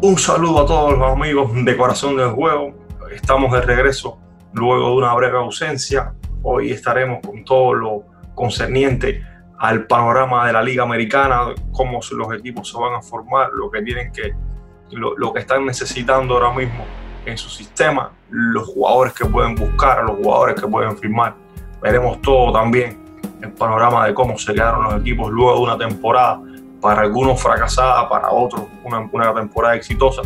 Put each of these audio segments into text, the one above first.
Un saludo a todos los amigos de Corazón del Juego. Estamos de regreso luego de una breve ausencia. Hoy estaremos con todo lo concerniente al panorama de la Liga Americana, cómo los equipos se van a formar, lo que tienen que, lo, que están necesitando ahora mismo en su sistema, los jugadores que pueden buscar, los jugadores que pueden firmar. Veremos todo también el panorama de cómo se quedaron los equipos luego de una temporada, para algunos fracasada, para otros una, una temporada exitosa.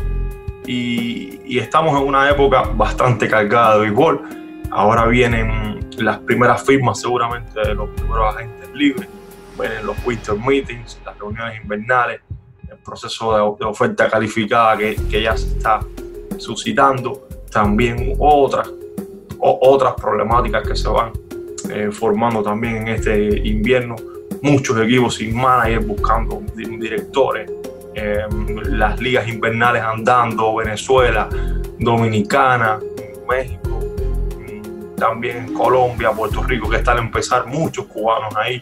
Y, y, estamos en una época bastante cargada de béisbol. Ahora vienen las primeras firmas seguramente de los primeros agentes libres en los winter meetings, las reuniones invernales, el proceso de, oferta calificada que, que, ya se está suscitando, también otras, otras problemáticas que se van eh, formando también en este invierno, muchos equipos sin manager buscando directores, em, las ligas invernales andando, Venezuela, Dominicana, México, mm, también Colombia, Puerto Rico, que están a empezar muchos cubanos ahí.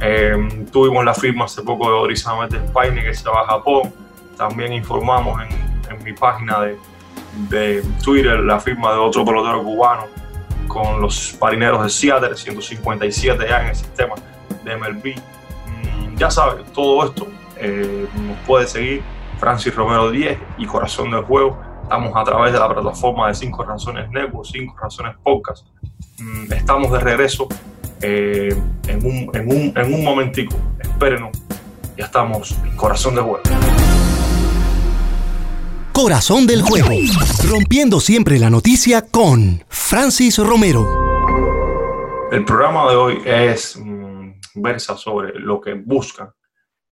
Em, tuvimos la firma hace poco de de España que se va a Japón. También informamos en, mi página de, de, Twitter la firma de otro pelotero cubano con los marineros de Seattle, 157 ya en el sistema de MLB. Mm, ya saben, todo esto eh, nos puede seguir Francis Romero 10 y Corazón del Juego. Estamos a través de la plataforma de 5 Razones Network, 5 Razones Podcast. Mm, estamos de regreso eh, en, un, en, un, en un momentico. Espérenos, ya estamos en Corazón del Juego. Corazón del Juego, rompiendo siempre la noticia con Francis Romero. El programa de hoy es mm, versa sobre lo que buscan,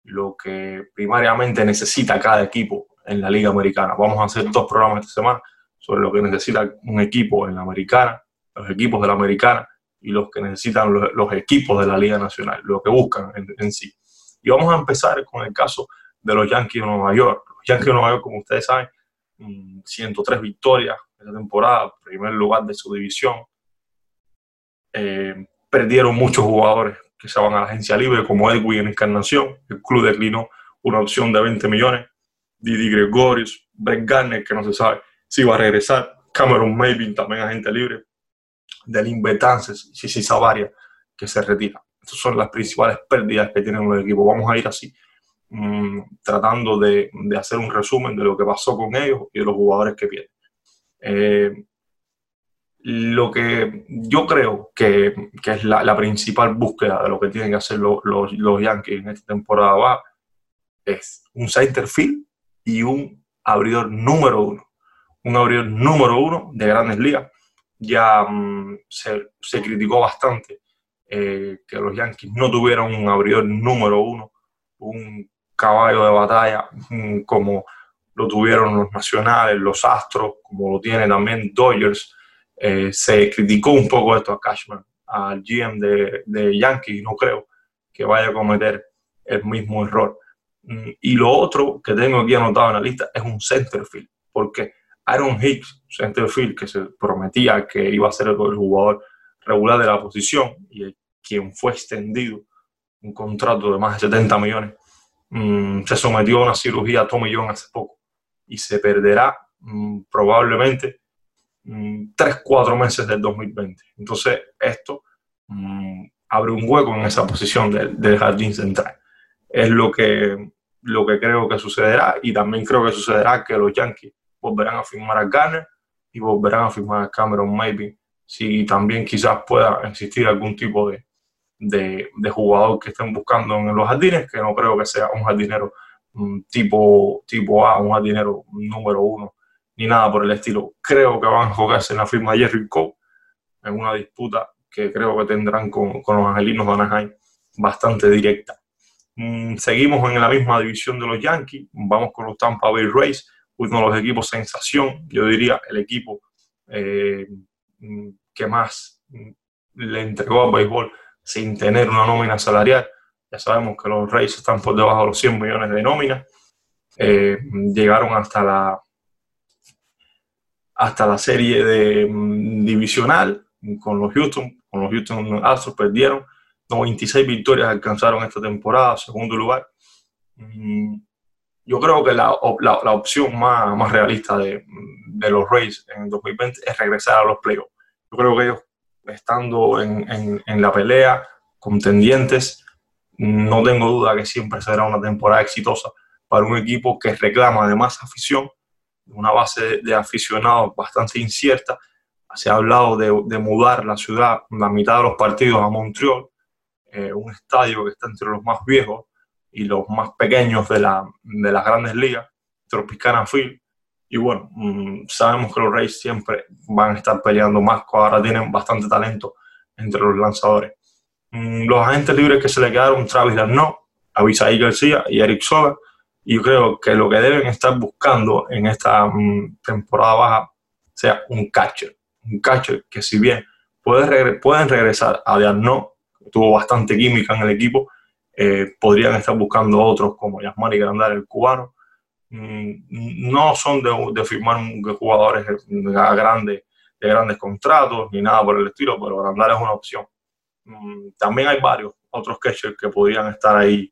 lo que primariamente necesita cada equipo en la Liga Americana. Vamos a hacer dos programas esta semana sobre lo que necesita un equipo en la Americana, los equipos de la Americana y los que necesitan los, equipos de la Liga Nacional, lo que buscan en, sí. Y vamos a empezar con el caso de los Yankees de Nueva York. Los Yankees de Nueva York, como ustedes saben, 103 mm, victorias en la temporada, primer lugar de su división. Eh, perdieron muchos jugadores que se van a la agencia libre, como Edwin en Encarnación. El club declinó una opción de 20 millones. Didi Gregorius, Brett Garner, que no se sabe si va a regresar. Cameron Maybin, también agente libre del Invetances, Sisi Savaria, que se retira. Estas son las principales pérdidas que tienen los equipos. Vamos a ir así, mm, tratando de, de, hacer un resumen de lo que pasó con ellos y de los jugadores que pierden. Eh, lo que yo creo que, que es la, principal búsqueda de lo que tienen que hacer los, Yankees en esta temporada va es un center field y un abridor número uno. Un abridor número uno de grandes ligas ya mm, se, se, criticó bastante eh, que los Yankees no tuvieran un abridor número uno, un caballo de batalla mm, como lo tuvieron los nacionales, los Astros, como lo tiene también Dodgers. Eh, se criticó un poco esto a Cashman, al GM de, de Yankees, no creo que vaya a cometer el mismo error. Mm, y lo otro que tengo aquí anotado en la lista es un center field, porque Aaron Hicks, centerfield, que se prometía que iba a ser el jugador regular de la posición y quien fue extendido un contrato de más de 70 millones, mm, se sometió a una cirugía a Tommy John hace poco y se perderá mm, probablemente 3-4 mm, meses del 2020. Entonces, esto abre un hueco en esa posición del, del jardín central. Es lo que, lo que creo que sucederá y también creo que sucederá que los Yankees volverán a firmar a Garner y volverán a firmar a Cameron Maybe. Si también quizás pueda existir algún tipo de, de, de, jugador que estén buscando en los jardines, que no creo que sea un jardinero mm, tipo, tipo A, un jardinero número uno, ni nada por el estilo. Creo que van a enfocarse en la firma de Jerry Cole, en una disputa que creo que tendrán con, con los angelinos de Anaheim bastante directa. Mm, seguimos en la misma división de los Yankees, vamos con los Tampa Bay Rays uno de los equipos sensación, yo diría el equipo eh, que más le entregó al béisbol sin tener una nómina salarial. Ya sabemos que los Reyes están por debajo de los 100 millones de nómina. Eh, llegaron hasta la hasta la serie de, mm, divisional con los Houston, con los Houston Astros perdieron 96 victorias alcanzaron esta temporada, segundo lugar. Mm, yo creo que la, la, opción más, más realista de, de, los Rays en 2020 es regresar a los playoffs. Yo creo que ellos, estando en, en, en la pelea, contendientes, no tengo duda que siempre será una temporada exitosa para un equipo que reclama además afición, una base de aficionados bastante incierta. Se ha hablado de, mudar la ciudad, la mitad de los partidos a Montreal, eh, un estadio que está entre los más viejos y los más pequeños de, la, de las grandes ligas, Tropicana Field. Y bueno, mm, sabemos que los Rays siempre van a estar peleando más, ahora tienen bastante talento entre los lanzadores. Mm, los agentes libres que se le quedaron, Travis no Avisaí García y Eric Soga. Y yo creo que lo que deben estar buscando en esta mm, temporada baja sea un catcher. Un catcher que si bien puede pueden regresar a Diarno, que tuvo bastante química en el equipo, eh, podrían estar buscando otros como Yasmani Grandal, el cubano. Mm, no son de, de firmar jugadores grandes, de grandes contratos ni nada por el estilo, pero Grandal es una opción. Mm, también hay varios otros catchers que podrían estar ahí,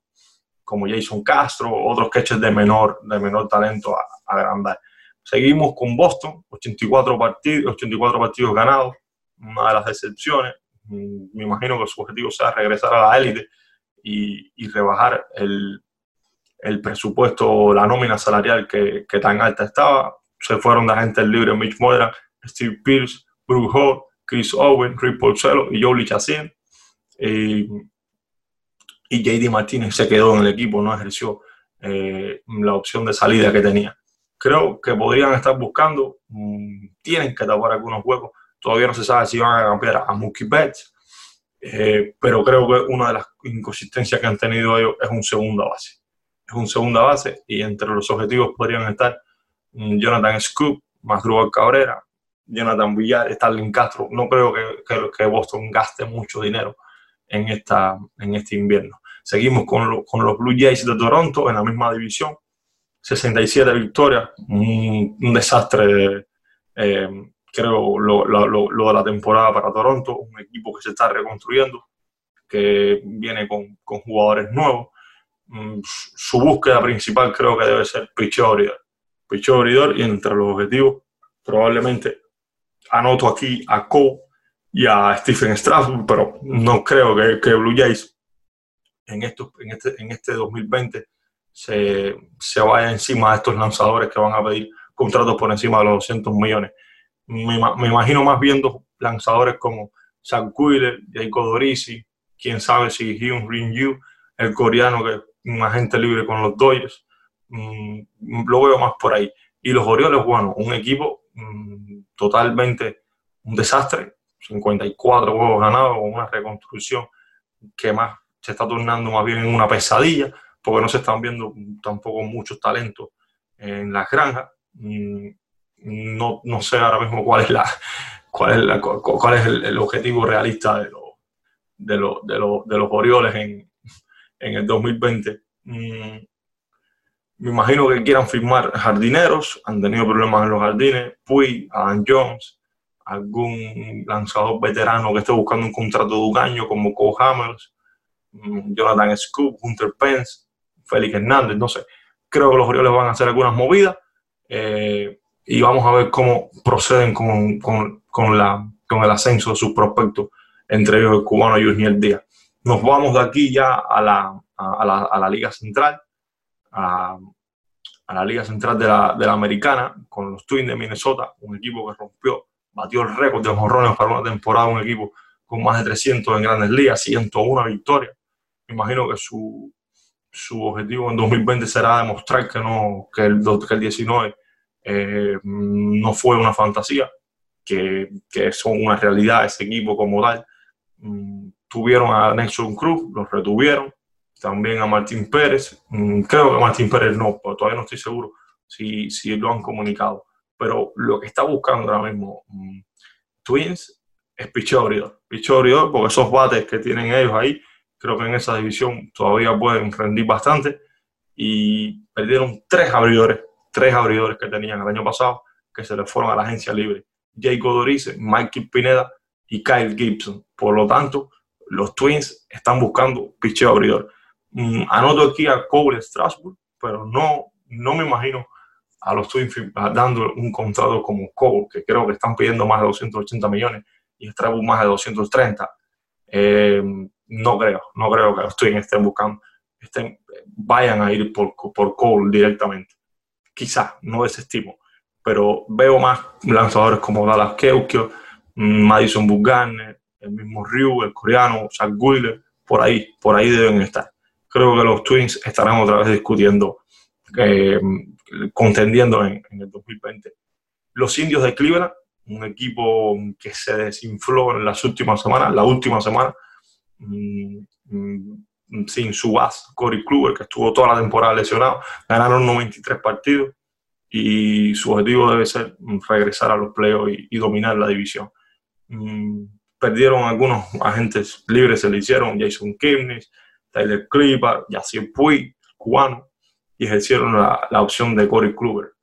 como Jason Castro, otros catchers de menor, de menor talento a, agrandar. Seguimos con Boston, 84 partidos, 84 partidos ganados, una de las excepciones. Mm, me imagino que su objetivo sea regresar a la élite y, y, rebajar el, el, presupuesto, la nómina salarial que, que, tan alta estaba. Se fueron de agentes libres Mitch Moira, Steve Pierce, Bruce Hall, Chris Owen, Rick Porcello y Joe Chassin. Eh, y JD Martínez se quedó en el equipo, no ejerció eh, la opción de salida que tenía. Creo que podrían estar buscando, mm, tienen que tapar algunos huecos. Todavía no se sabe si van a cambiar a Mookie Betts, eh, pero creo que una de las inconsistencias que han tenido ellos es un segunda base. Es un segunda base y entre los objetivos podrían estar mm, Jonathan Scoop, Masdrúbal Cabrera, Jonathan Villar, Stalin Castro. No creo que Boston gaste mucho dinero en, esta, en este invierno. Seguimos con, con los Blue Jays de Toronto en la misma división. 67 victorias, un, desastre, eh, creo, lo, lo, lo, de la temporada para Toronto, un equipo que se está reconstruyendo, que viene con, con jugadores nuevos. Mm, su búsqueda principal creo que debe ser picheo abridor. Picheo abridor y entre los objetivos probablemente anoto aquí a Cole y a Stephen Strasburg, pero no creo que, que Blue Jays en, esto, en, este, en este 2020 se, se vaya encima de estos lanzadores que van a pedir contratos por encima de los 200 millones. Me, me imagino más viendo lanzadores como Zach Wheeler, Jacob Dorisi, quién sabe si Hyun Rin Yu, el coreano que es un agente libre con los Dodgers, mm, lo veo más por ahí. Y los Orioles, bueno, un equipo mm, totalmente un desastre, 54 juegos ganados, con una reconstrucción que más se está tornando más bien en una pesadilla, porque no se están viendo tampoco muchos talentos en las granjas. Mm, no, no sé ahora mismo cuál es, la, cuál es, la, cuál es el, objetivo realista de, de, de, de los Orioles en, en el 2020. Mm, me imagino que quieran firmar jardineros, han tenido problemas en los jardines, Puy, Adam Jones, algún lanzador veterano que esté buscando un contrato de un año como Cole Hammers, mm, Jonathan Scoop, Hunter Pence, Félix Hernández, no sé. Creo que los Orioles van a hacer algunas movidas eh, y vamos a ver cómo proceden con, con, con, la, con el ascenso de sus prospectos, entre ellos el cubano Junior Díaz. Nos vamos de aquí ya a la, a la, a la Liga Central, a, a la Liga Central de la, de la Americana, con los Twins de Minnesota, un equipo que rompió batió el récord de jonrones para una temporada, un equipo con más de 300 en grandes ligas, 101 victorias. Me imagino que su, su objetivo en 2020 será demostrar que, no, que, el, que el 19 eh, no fue una fantasía, que, que, son una realidad ese equipo como tal. Mm, tuvieron a Nelson Cruz, los retuvieron, también a Martín Pérez. Mm, creo que Martín Pérez no, pero todavía no estoy seguro si, si lo han comunicado pero lo que está buscando ahora mismo mm, Twins es picheo abridor. Picheo abridor, porque esos bates que tienen ellos ahí, creo que en esa división todavía pueden rendir bastante. Y perdieron tres abridores, tres abridores que tenían el año pasado, que se les fueron a la agencia libre. Jacob Dorice, Mikey Pineda y Kyle Gibson. Por lo tanto, los Twins están buscando picheo abridor. Mm, anoto aquí a Cole Strasburg, pero no no me imagino a los Twins dando un contrato como Cole, que creo que están pidiendo más de 280 millones y Strabu más de 230. Eh, no creo, no creo que los Twins estén buscando, estén, vayan a ir por, por Cole directamente. Quizás, no desestimo, pero veo más lanzadores como Dallas Keuchel, Madison Bumgarner, el mismo Ryu, el coreano, Zach Wheeler, por ahí, por ahí deben estar. Creo que los Twins estarán otra vez discutiendo, eh, contendiendo en, el 2020. Los indios de Cleveland, un equipo que se desinfló en las últimas semanas, la última semana, mm, mm, sin su base, Corey Kluber, que estuvo toda la temporada lesionado, ganaron 93 partidos y su objetivo debe ser regresar a los playoffs y, dominar la división. Mm, perdieron algunos agentes libres, se le hicieron Jason Kipnis, Tyler Clipper, Yacier Puig, cubano, y ejercieron la, la opción de Corey Kluber.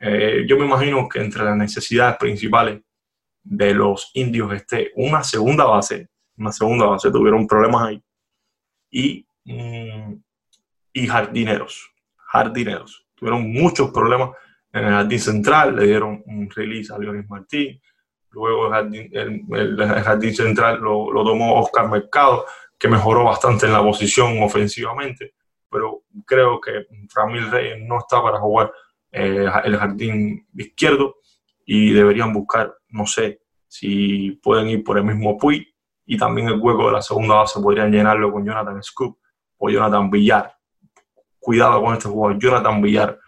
Eh, yo me imagino que entre las necesidades principales de los indios esté una segunda base, una segunda base, tuvieron problemas ahí, y, mm, y jardineros, jardineros. Tuvieron muchos problemas en el jardín central, le dieron un release a Leonis Martín, luego el jardín, central lo, lo, tomó Oscar Mercado, que mejoró bastante en la posición ofensivamente, pero creo que Ramil Reyes no está para jugar eh, el jardín izquierdo y deberían buscar, no sé, si pueden ir por el mismo Puy y también el hueco de la segunda base podrían llenarlo con Jonathan Scoop o Jonathan Villar. Cuidado con este jugador, Jonathan Villar,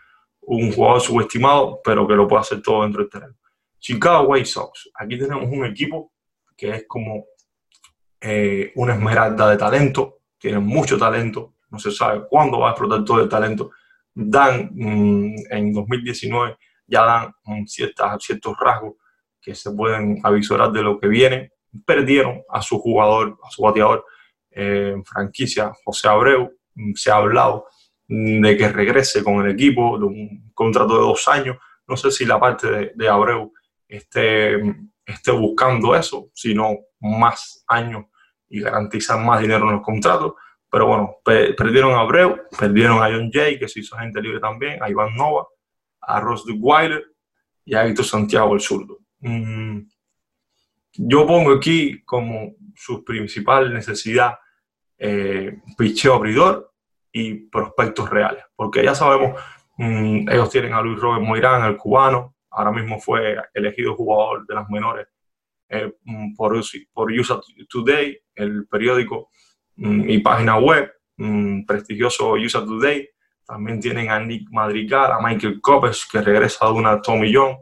un jugador subestimado, pero que lo puede hacer todo dentro del terreno. Chicago White Sox, aquí tenemos un equipo que es como eh, una esmeralda de talento, tiene mucho talento, no se sabe cuándo va a explotar todo el talento. Dan mm, en 2019 ya dan mm, ciertas, ciertos rasgos que se pueden avisorar de lo que viene. Perdieron a su jugador, a su bateador eh, en franquicia, José Abreu. Mm, se ha hablado de que regrese con el equipo, de un contrato de dos años. No sé si la parte de, de Abreu esté, esté buscando eso, sino más años y garantizar más dinero en los contratos. Pero bueno, perdieron a Abreu, perdieron a John Jay, que se hizo gente libre también, a Iván Nova, a Ross Weiler y a Héctor Santiago el zurdo. Mm, yo pongo aquí como su principal necesidad eh, picheo abridor y prospectos reales, porque ya sabemos, mm, ellos tienen a Luis Robert Moirán, el cubano, ahora mismo fue elegido jugador de las menores eh, mm, por, por USA Today, el periódico mm, y página web, mm, prestigioso USA Today. También tienen a Nick Madrigal, a Michael Copes, que regresa de una Tommy John,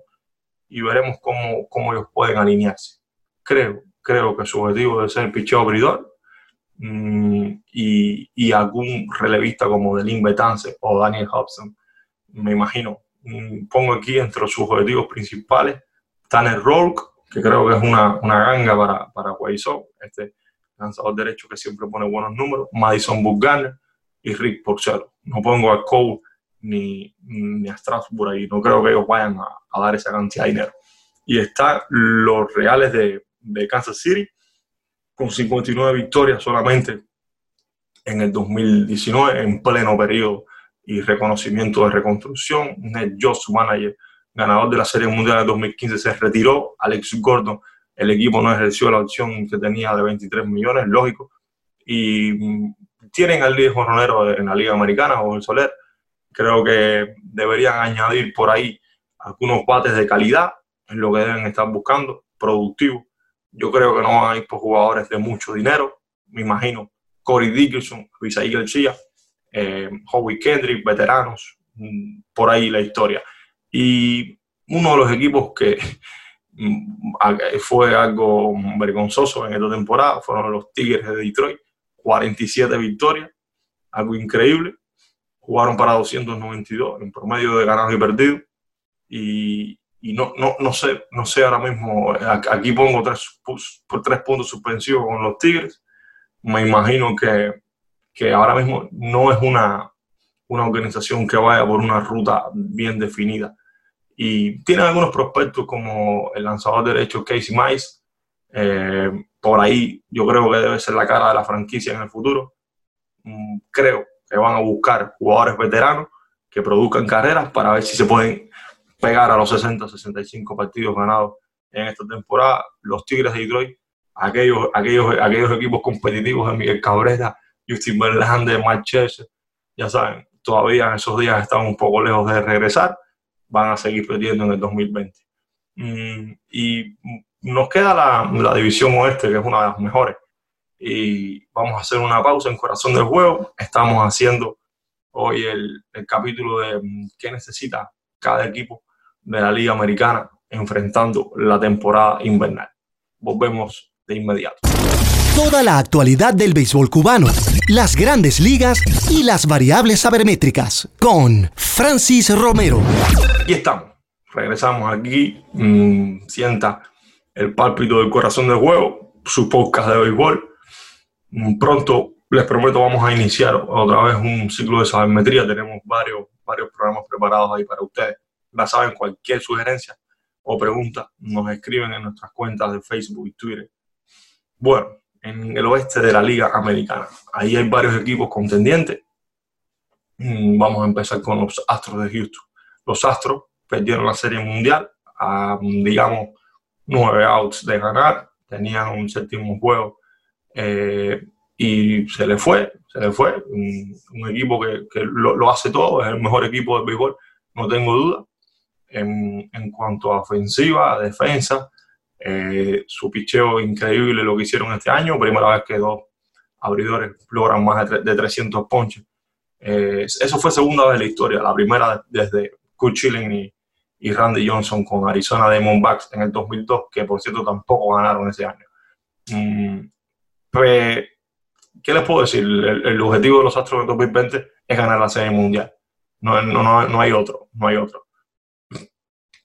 y veremos cómo, cómo ellos pueden alinearse. Creo, creo que su objetivo debe ser el picheo abridor y, y, algún relevista como Delin Betance o Daniel Hobson, me imagino, Mm, pongo aquí entre sus objetivos principales Tanner Rourke, que creo que es una, una ganga para, para Guaysó, este lanzador derecho que siempre pone buenos números, Madison Bumgarner y Rick Porcello. No pongo a Cole ni, ni a Strasbourg ahí, no creo que ellos vayan a, dar esa cantidad de dinero. Y están los Reales de, de Kansas City, con 59 victorias solamente en el 2019, en pleno periodo y reconocimiento de reconstrucción. Ned Joss, manager, ganador de la Serie Mundial de 2015, se retiró. Alex Gordon, el equipo no ejerció la opción que tenía de 23 millones, lógico. Y tienen al líder jornalero en la Liga Americana, o el Soler. Creo que deberían añadir por ahí algunos bates de calidad, en lo que deben estar buscando, productivo. Yo creo que no van a ir por jugadores de mucho dinero. Me imagino Corey Dickerson, Isaí García, eh, Howie Kendrick, veteranos, mm, por ahí la historia. Y uno de los equipos que fue algo vergonzoso en esta temporada fueron los Tigres de Detroit, 47 victorias, algo increíble. Jugaron para 292 en promedio de ganados y perdidos. Y, no, no, no, sé, no sé ahora mismo, aquí pongo tres, por tres puntos suspensivos con los Tigres. Me imagino que que ahora mismo no es una, una organización que vaya por una ruta bien definida. Y tienen algunos prospectos como el lanzador derecho Casey Mice. Eh, por ahí yo creo que debe ser la cara de la franquicia en el futuro. Mm, creo que van a buscar jugadores veteranos que produzcan carreras para ver si se pueden pegar a los 60, 65 partidos ganados en esta temporada. Los Tigres de Detroit, aquellos, aquellos, aquellos equipos competitivos de Miguel Cabrera, Justin Verlander, Mark ya saben, todavía en esos días están un poco lejos de regresar, van a seguir perdiendo en el 2020. Mm, y nos queda la, la, división oeste, que es una de las mejores. Y vamos a hacer una pausa en Corazón del Juego. Estamos haciendo hoy el, el capítulo de mm, qué necesita cada equipo de la Liga Americana enfrentando la temporada invernal. Volvemos de inmediato. Toda la actualidad del béisbol cubano, las grandes ligas y las variables sabermétricas con Francis Romero. Y estamos. Regresamos aquí. Mmm, sienta el pálpito del corazón del juego, su podcast de béisbol. Mm, pronto, les prometo, vamos a iniciar otra vez un ciclo de sabermetría. Tenemos varios, varios programas preparados ahí para ustedes. Ya saben, cualquier sugerencia o pregunta nos escriben en nuestras cuentas de Facebook y Twitter. Bueno, en el oeste de la Liga Americana. Ahí hay varios equipos contendientes. Mm, vamos a empezar con los Astros de Houston. Los Astros perdieron la Serie Mundial a, digamos, nueve outs de ganar. Tenían un séptimo juego eh, y se le fue, se le fue. Un, equipo que, que lo, lo, hace todo, es el mejor equipo de béisbol, no tengo duda. En, en cuanto a ofensiva, a defensa, eh, su picheo increíble lo que hicieron este año, primera vez que dos abridores logran más de, 300 ponches. Eh, eso fue segunda vez en la historia, la primera desde Kurt y, Randy Johnson con Arizona Diamondbacks en el 2002, que por cierto tampoco ganaron ese año. Mm, pues, ¿qué les puedo decir? El, objetivo de los Astros en 2020 es ganar la Serie Mundial. No, no, no hay otro, no hay otro.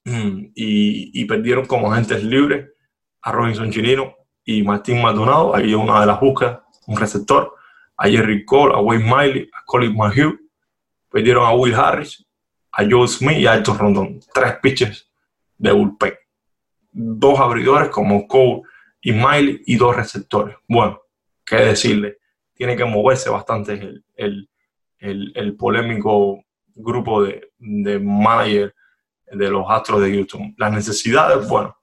Mm, y, perdieron como agentes libres a Robinson Chirino y Martín Maldonado. Ahí una de las búsquedas, un receptor. A Jerry Cole, a Wayne Miley, a Colin McHugh. Perdieron a Will Harris, a Joe Smith y a Alton Rondon. Tres pitches de bullpen. Dos abridores como Cole y Miley y dos receptores. Bueno, qué decirle. Tiene que moverse bastante el, el, el, polémico grupo de, de de los Astros de Houston. Las necesidades, bueno,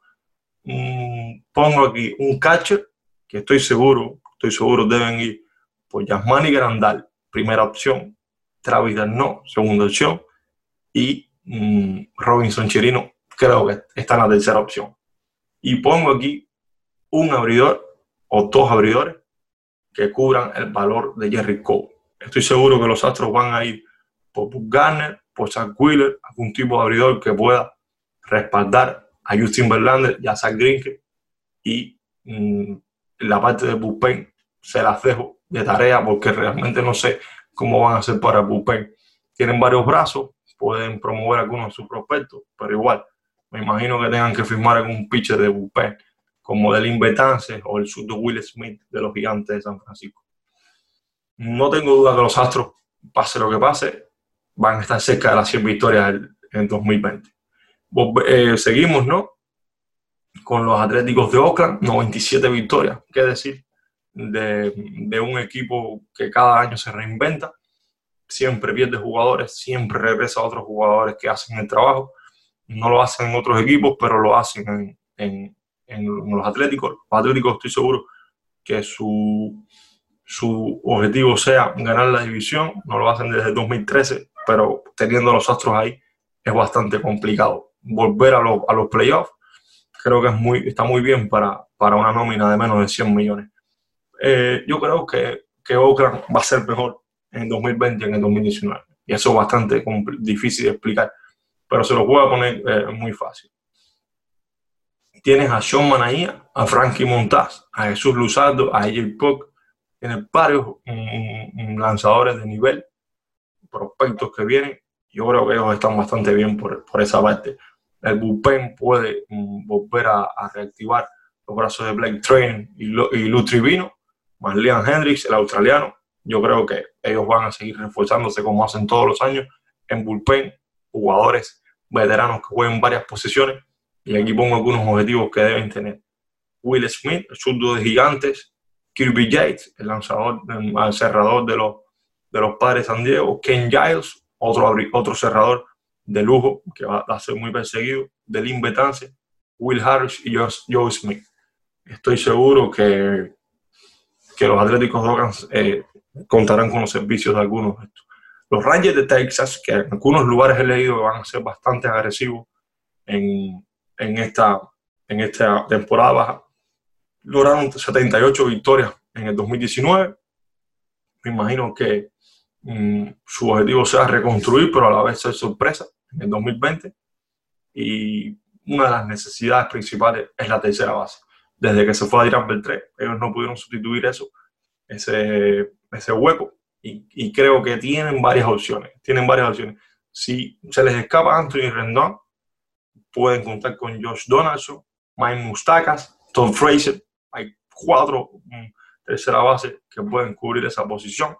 mm, pongo aquí un catcher que estoy seguro, estoy seguro deben ir por Yasmani Grandal, primera opción, Travis no, segunda opción, y mm, Robinson Chirino, creo que está en la tercera opción. Y pongo aquí un abridor o dos abridores que cubran el valor de Jerry Cole. Estoy seguro que los Astros van a ir por Garner, por Zach Wheeler, algún tipo de abridor que pueda respaldar a Justin Verlander y a Zach Greinke. Y mm, la parte de bullpen se las dejo de tarea porque realmente no sé cómo van a hacer para el. Tienen varios brazos, pueden promover algunos de sus prospectos, pero igual, me imagino que tengan que firmar algún pitcher de bullpen, como del Betance o el surdo Will Smith de los Gigantes de San Francisco. No tengo duda que los Astros, pase lo que pase, van a estar cerca de las 100 victorias en 2020. Eh, seguimos, ¿no? Con los Atléticos de Oakland, 97 victorias. ¿Qué decir de, de un equipo que cada año se reinventa? Siempre pierde jugadores, siempre regresa a otros jugadores que hacen el trabajo. No lo hacen en otros equipos, pero lo hacen en, en, en los Atléticos. Los Atléticos estoy seguro que su, su objetivo sea ganar la división. No lo hacen desde 2013 pero teniendo los Astros ahí es bastante complicado. Volver a, a los playoffs creo que es muy, está muy bien para, para una nómina de menos de 100 millones. Eh, yo creo que, que Oakland va a ser mejor en 2020 que en el 2019. Y eso es bastante difícil de explicar, pero se lo a poner eh, muy fácil. Tienes a Sean Manaía, a Frankie Montaz, a Jesús Luzardo, a AJ Puck, tienes varios lanzadores de nivel prospectos que vienen, yo creo que ellos están bastante bien por, por esa parte. El bullpen puede mm, volver a, reactivar los brazos de Blake Train y, y Lou Trivino, más Liam Hendricks, el australiano. Yo creo que ellos van a seguir reforzándose como hacen todos los años en bullpen, jugadores veteranos que jueguen varias posiciones. Y aquí pongo algunos objetivos que deben tener. Will Smith, el surdo de gigantes, Kirby Yates, el lanzador, el cerrador de los de los padres San Diego, Ken Giles otro, otro cerrador de lujo que va a ser muy perseguido, Delin Betance, Will Harris y Joe, Smith. Estoy seguro que, que los Atléticos de eh, contarán con los servicios de algunos de estos. Los Rangers de Texas, que en algunos lugares he leído que van a ser bastante agresivos en, en, esta, en esta temporada baja, lograron 78 victorias en el 2019. Me imagino que mm, su objetivo sea reconstruir, pero a la vez ser sorpresa en el 2020. Y una de las necesidades principales es la tercera base. Desde que se fue a Dirán Beltré, ellos no pudieron sustituir eso, ese, hueco. Y, creo que tienen varias opciones. Tienen varias opciones. Si se les escapa Anthony Rendon, pueden contar con Josh Donaldson, Mike Mustakas, Tom Fraser. Hay cuatro mm, tercera base que pueden cubrir esa posición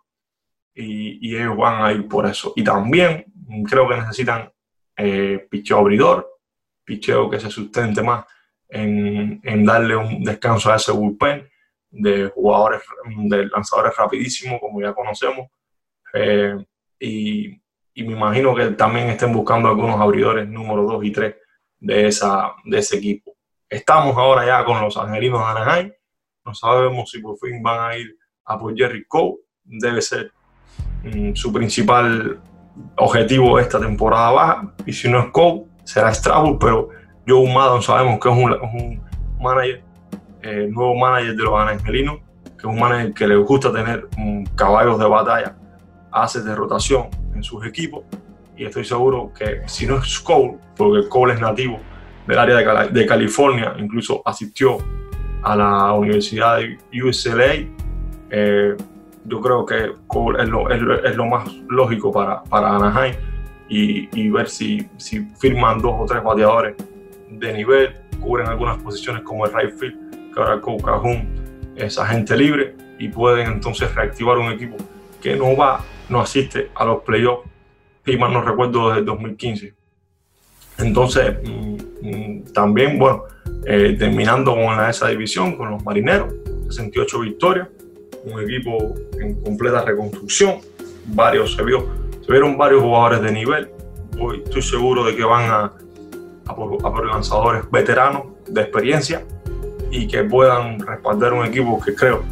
y, y, ellos van a ir por eso. Y también creo que necesitan eh, picheo abridor, picheo que se sustente más en, en, darle un descanso a ese bullpen de jugadores, de lanzadores rapidísimos, como ya conocemos. Eh, y, y, me imagino que también estén buscando algunos abridores número 2 y 3 de, esa, de ese equipo. Estamos ahora ya con los angelinos de Anaheim. No sabemos si por fin van a ir a por Jerry Cole. Debe ser su principal objetivo esta temporada baja. Y si no es Cole, será Strasburg. Pero Joe Maddon sabemos que es un, manager, eh, nuevo manager de los angelinos, que es un manager que le gusta tener mm, caballos de batalla, hace de rotación en sus equipos. Y estoy seguro que si no es Cole, porque Cole es nativo del área de, California, incluso asistió a la Universidad de UCLA. Yo creo que Cole es lo, es lo, más lógico para, para Anaheim y, y, ver si, si firman dos o tres bateadores de nivel, cubren algunas posiciones como el right field, que ahora Cole Cajun es agente libre y pueden entonces reactivar un equipo que no va, no asiste a los playoffs, y más no recuerdo desde el 2015. Entonces, mm, mm, también, bueno, eh, terminando con esa división, con los marineros, 68 victorias, un equipo en completa reconstrucción, varios, se, vio, se vieron varios jugadores de nivel, Hoy estoy seguro de que van a, a, por, lanzadores veteranos de experiencia y que puedan respaldar un equipo que creo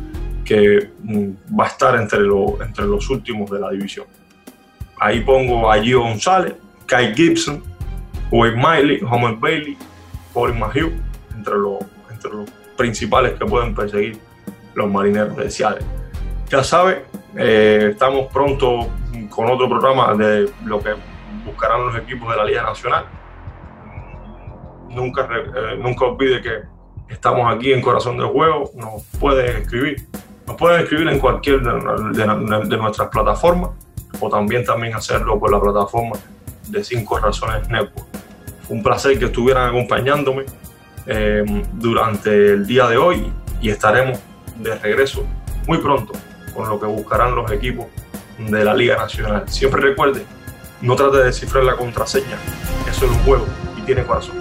que mm, va a estar entre, entre los últimos de la división. Ahí pongo a Gio González, Kai Gibson, Wade Miley, Homer Bailey, Paul Mahieu, entre los, entre los principales que pueden perseguir los marineros de Seattle. Ya sabe, eh, estamos pronto con otro programa de lo que buscarán los equipos de la Liga Nacional. Nunca, eh, nunca olvide que estamos aquí en Corazón del Juego, nos pueden escribir. Nos pueden escribir en cualquier de, de nuestras plataformas o también, también hacerlo por la plataforma de Cinco Razones Network. un placer que estuvieran acompañándome eh, durante el día de hoy y estaremos de regreso muy pronto con lo que buscarán los equipos de la Liga Nacional. Siempre recuerde, no trate de descifrar la contraseña, es un juego y tiene corazón.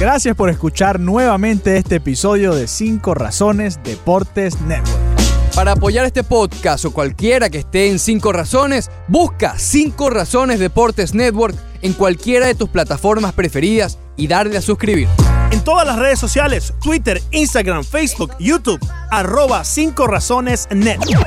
Gracias por escuchar nuevamente este episodio de 5 Razones Deportes Network. Para apoyar este podcast o cualquiera que esté en 5 razones, busca 5 Razones Deportes Network en cualquiera de tus plataformas preferidas y darle a suscribir. En todas las redes sociales, Twitter, Instagram, Facebook, YouTube, arroba 5 Razones Network.